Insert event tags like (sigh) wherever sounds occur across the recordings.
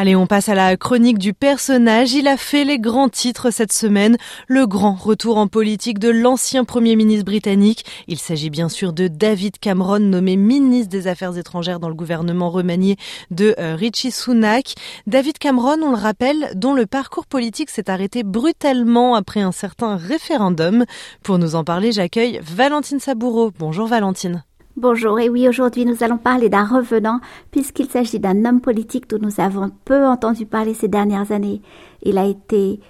Allez, on passe à la chronique du personnage. Il a fait les grands titres cette semaine. Le grand retour en politique de l'ancien Premier ministre britannique. Il s'agit bien sûr de David Cameron, nommé ministre des Affaires étrangères dans le gouvernement remanié de euh, Richie Sunak. David Cameron, on le rappelle, dont le parcours politique s'est arrêté brutalement après un certain référendum. Pour nous en parler, j'accueille Valentine Saboureau. Bonjour Valentine. Bonjour, et oui, aujourd'hui nous allons parler d'un revenant puisqu'il s'agit d'un homme politique dont nous avons peu entendu parler ces dernières années. Il a été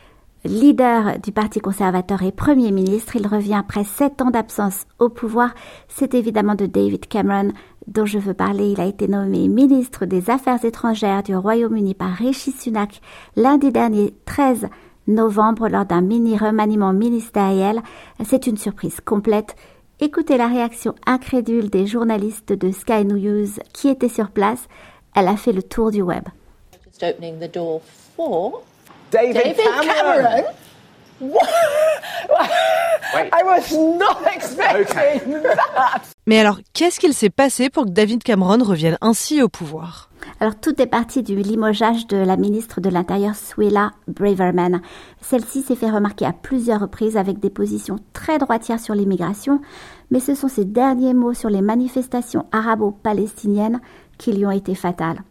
leader du Parti conservateur et Premier ministre. Il revient après sept ans d'absence au pouvoir. C'est évidemment de David Cameron dont je veux parler. Il a été nommé ministre des Affaires étrangères du Royaume-Uni par Rishi Sunak lundi dernier 13 novembre lors d'un mini remaniement ministériel. C'est une surprise complète Écoutez la réaction incrédule des journalistes de Sky News qui étaient sur place. Elle a fait le tour du web. David, Cameron. (laughs) I was not expecting that. (laughs) Mais alors, qu'est-ce qu'il s'est passé pour que David Cameron revienne ainsi au pouvoir? Alors tout est parti du limogeage de la ministre de l'Intérieur Suella Braverman. Celle-ci s'est fait remarquer à plusieurs reprises avec des positions très droitières sur l'immigration, mais ce sont ses derniers mots sur les manifestations arabo-palestiniennes qui lui ont été fatales.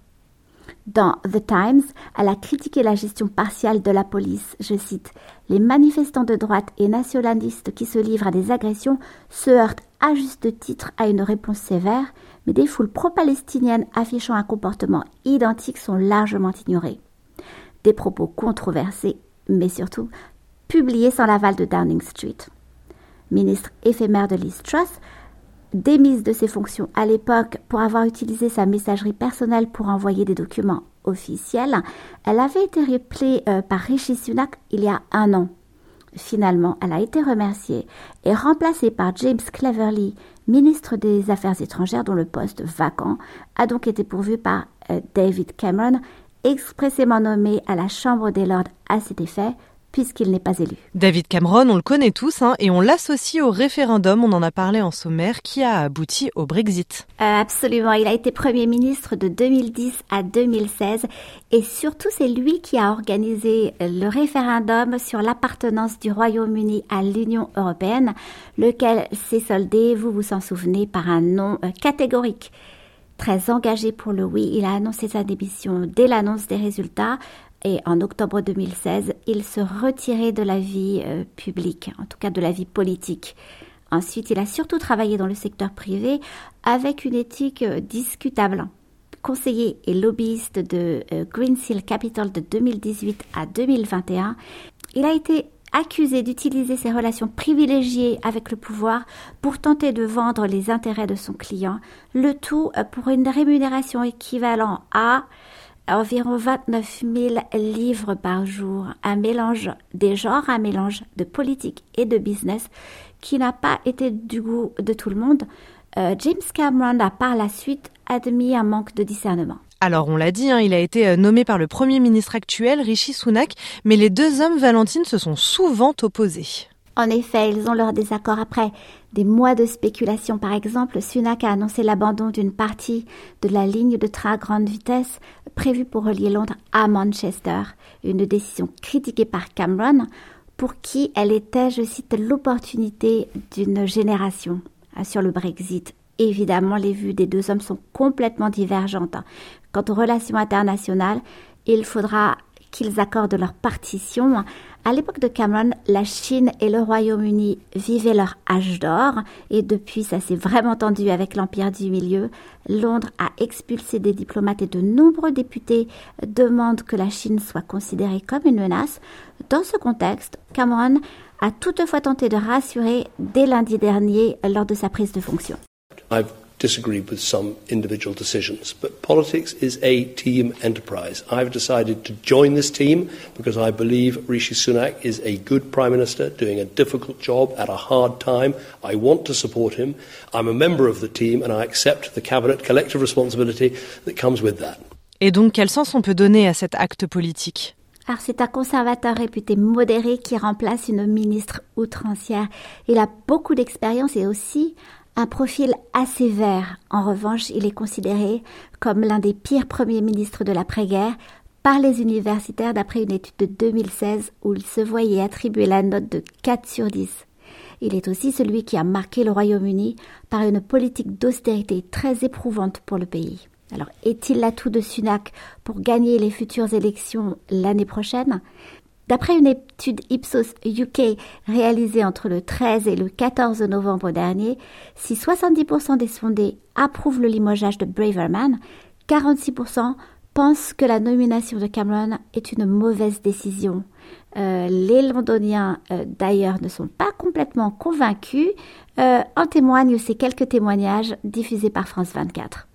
Dans The Times, elle a critiqué la gestion partiale de la police. Je cite Les manifestants de droite et nationalistes qui se livrent à des agressions se heurtent à juste titre à une réponse sévère, mais des foules pro-palestiniennes affichant un comportement identique sont largement ignorées. Des propos controversés, mais surtout publiés sans l'aval de Downing Street. Ministre éphémère de Liz Truss, démise de ses fonctions à l'époque pour avoir utilisé sa messagerie personnelle pour envoyer des documents officiels, elle avait été rappelée euh, par Rishi Sunak il y a un an. Finalement, elle a été remerciée et remplacée par James Cleverly, ministre des Affaires étrangères dont le poste vacant a donc été pourvu par euh, David Cameron, expressément nommé à la Chambre des Lords à cet effet, puisqu'il n'est pas élu. David Cameron, on le connaît tous, hein, et on l'associe au référendum, on en a parlé en sommaire, qui a abouti au Brexit. Euh, absolument, il a été Premier ministre de 2010 à 2016, et surtout c'est lui qui a organisé le référendum sur l'appartenance du Royaume-Uni à l'Union européenne, lequel s'est soldé, vous vous en souvenez, par un non euh, catégorique. Très engagé pour le oui, il a annoncé sa démission dès l'annonce des résultats, et en octobre 2016, il se retirait de la vie euh, publique, en tout cas de la vie politique. Ensuite, il a surtout travaillé dans le secteur privé avec une éthique euh, discutable. Conseiller et lobbyiste de euh, Greensill Capital de 2018 à 2021, il a été accusé d'utiliser ses relations privilégiées avec le pouvoir pour tenter de vendre les intérêts de son client, le tout pour une rémunération équivalente à environ 29 000 livres par jour, un mélange des genres, un mélange de politique et de business qui n'a pas été du goût de tout le monde. Euh, James Cameron a par la suite admis un manque de discernement. Alors on l'a dit, hein, il a été euh, nommé par le Premier ministre actuel, Rishi Sunak, mais les deux hommes, Valentine, se sont souvent opposés. En effet, ils ont leur désaccord après des mois de spéculation. Par exemple, Sunak a annoncé l'abandon d'une partie de la ligne de train à grande vitesse prévue pour relier Londres à Manchester, une décision critiquée par Cameron, pour qui elle était, je cite, l'opportunité d'une génération hein, sur le Brexit. Évidemment, les vues des deux hommes sont complètement divergentes. Quant aux relations internationales, il faudra qu'ils accordent leur partition à l'époque de Cameron, la Chine et le Royaume-Uni vivaient leur âge d'or et depuis ça s'est vraiment tendu avec l'Empire du Milieu. Londres a expulsé des diplomates et de nombreux députés demandent que la Chine soit considérée comme une menace. Dans ce contexte, Cameron a toutefois tenté de rassurer dès lundi dernier lors de sa prise de fonction. Disagreed with some individual decisions. But politics is a team enterprise. I've decided to join this team because I believe Rishi Sunak is a good Prime Minister doing a difficult job at a hard time. I want to support him. I'm a member of the team and I accept the Cabinet collective responsibility that comes with that. Et donc, quel sens on peut donner à cet acte politique? Alors c'est un conservateur réputé modéré qui remplace une ministre outrancière. Il a beaucoup d'expérience et aussi un profil assez vert. En revanche, il est considéré comme l'un des pires premiers ministres de l'après-guerre par les universitaires d'après une étude de 2016 où il se voyait attribuer la note de 4 sur 10. Il est aussi celui qui a marqué le Royaume-Uni par une politique d'austérité très éprouvante pour le pays. Alors, est-il l'atout de Sunak pour gagner les futures élections l'année prochaine? D'après une étude Ipsos UK réalisée entre le 13 et le 14 novembre dernier, si 70% des sondés approuvent le limogeage de Braverman, 46% pensent que la nomination de Cameron est une mauvaise décision. Euh, les Londoniens, euh, d'ailleurs, ne sont pas complètement convaincus. Euh, en témoignent ces quelques témoignages diffusés par France 24.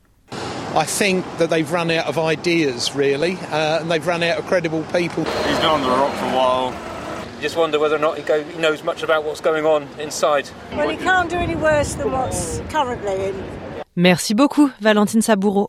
I think that they've run out of ideas, really, uh, and they've run out of credible people. He's been on the rock for a while. You just wonder whether or not he, go, he knows much about what's going on inside. Well, he can't do any worse than what's currently in. Merci beaucoup, Valentine Saboureau.